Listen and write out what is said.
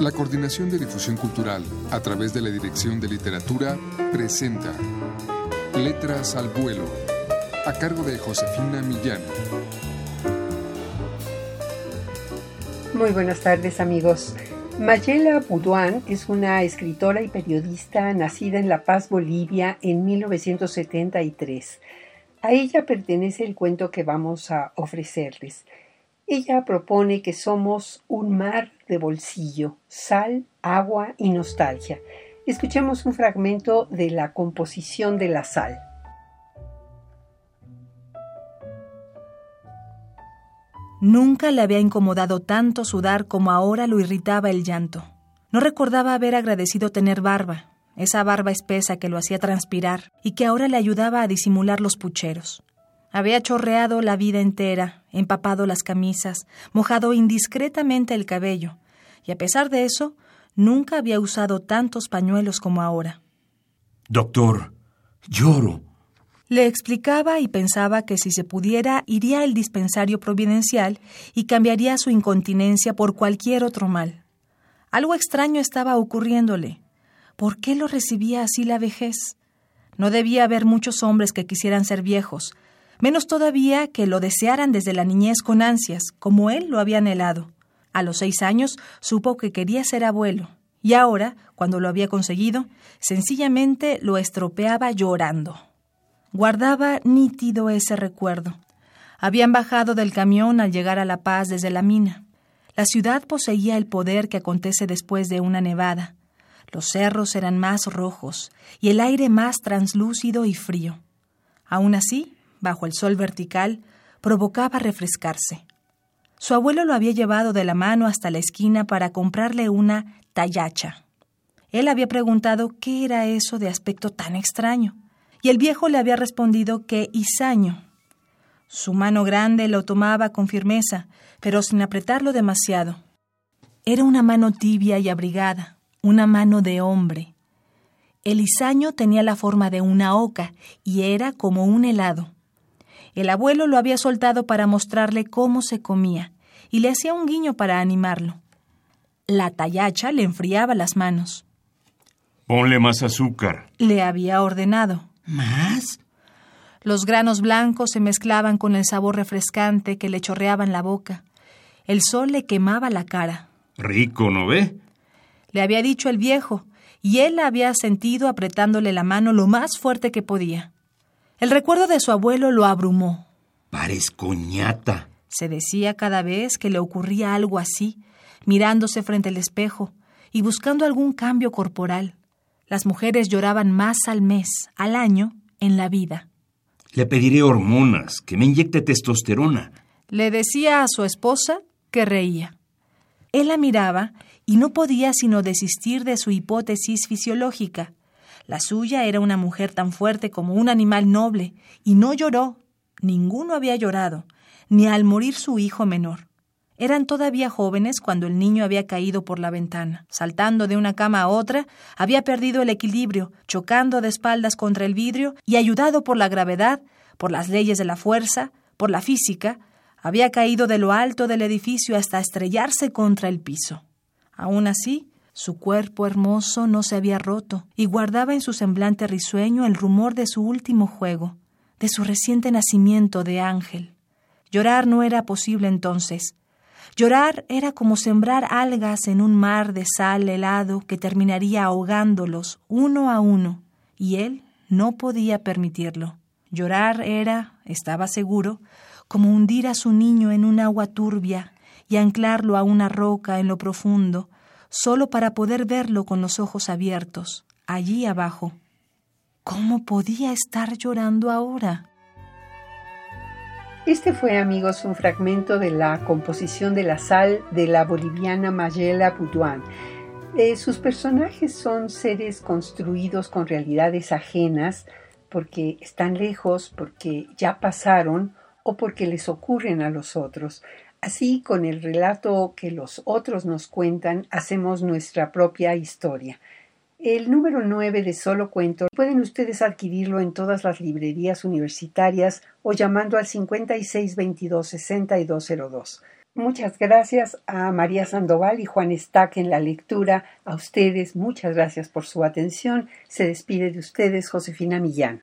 La Coordinación de Difusión Cultural, a través de la Dirección de Literatura, presenta Letras al Vuelo, a cargo de Josefina Millán. Muy buenas tardes amigos. Mayela Buduán es una escritora y periodista nacida en La Paz, Bolivia, en 1973. A ella pertenece el cuento que vamos a ofrecerles. Ella propone que somos un mar de bolsillo, sal, agua y nostalgia. Escuchemos un fragmento de la composición de la sal. Nunca le había incomodado tanto sudar como ahora lo irritaba el llanto. No recordaba haber agradecido tener barba, esa barba espesa que lo hacía transpirar y que ahora le ayudaba a disimular los pucheros. Había chorreado la vida entera, empapado las camisas, mojado indiscretamente el cabello, y a pesar de eso, nunca había usado tantos pañuelos como ahora. Doctor, lloro. Le explicaba y pensaba que si se pudiera iría al dispensario providencial y cambiaría su incontinencia por cualquier otro mal. Algo extraño estaba ocurriéndole. ¿Por qué lo recibía así la vejez? No debía haber muchos hombres que quisieran ser viejos, menos todavía que lo desearan desde la niñez con ansias, como él lo había anhelado. A los seis años supo que quería ser abuelo, y ahora, cuando lo había conseguido, sencillamente lo estropeaba llorando. Guardaba nítido ese recuerdo. Habían bajado del camión al llegar a La Paz desde la mina. La ciudad poseía el poder que acontece después de una nevada. Los cerros eran más rojos y el aire más translúcido y frío. Aún así, bajo el sol vertical, provocaba refrescarse. Su abuelo lo había llevado de la mano hasta la esquina para comprarle una tallacha. Él había preguntado qué era eso de aspecto tan extraño, y el viejo le había respondido que isaño. Su mano grande lo tomaba con firmeza, pero sin apretarlo demasiado. Era una mano tibia y abrigada, una mano de hombre. El isaño tenía la forma de una oca y era como un helado. El abuelo lo había soltado para mostrarle cómo se comía y le hacía un guiño para animarlo. La tallacha le enfriaba las manos. Ponle más azúcar. Le había ordenado. ¿Más? Los granos blancos se mezclaban con el sabor refrescante que le chorreaba en la boca. El sol le quemaba la cara. Rico, ¿no ve? Le había dicho el viejo, y él la había sentido apretándole la mano lo más fuerte que podía. El recuerdo de su abuelo lo abrumó. Parezco ñata. Se decía cada vez que le ocurría algo así, mirándose frente al espejo y buscando algún cambio corporal. Las mujeres lloraban más al mes, al año, en la vida. Le pediré hormonas, que me inyecte testosterona. Le decía a su esposa que reía. Él la miraba y no podía sino desistir de su hipótesis fisiológica. La suya era una mujer tan fuerte como un animal noble, y no lloró, ninguno había llorado, ni al morir su hijo menor. Eran todavía jóvenes cuando el niño había caído por la ventana. Saltando de una cama a otra, había perdido el equilibrio, chocando de espaldas contra el vidrio y ayudado por la gravedad, por las leyes de la fuerza, por la física, había caído de lo alto del edificio hasta estrellarse contra el piso. Aún así, su cuerpo hermoso no se había roto y guardaba en su semblante risueño el rumor de su último juego, de su reciente nacimiento de ángel. Llorar no era posible entonces. Llorar era como sembrar algas en un mar de sal helado que terminaría ahogándolos uno a uno, y él no podía permitirlo. Llorar era, estaba seguro, como hundir a su niño en un agua turbia y anclarlo a una roca en lo profundo, solo para poder verlo con los ojos abiertos, allí abajo. ¿Cómo podía estar llorando ahora? Este fue, amigos, un fragmento de la composición de la sal de la boliviana Mayela Butuán. Eh, sus personajes son seres construidos con realidades ajenas porque están lejos, porque ya pasaron o porque les ocurren a los otros. Así, con el relato que los otros nos cuentan, hacemos nuestra propia historia. El número 9 de Solo Cuento pueden ustedes adquirirlo en todas las librerías universitarias o llamando al 5622-6202. Muchas gracias a María Sandoval y Juan Estaque en la lectura. A ustedes, muchas gracias por su atención. Se despide de ustedes Josefina Millán.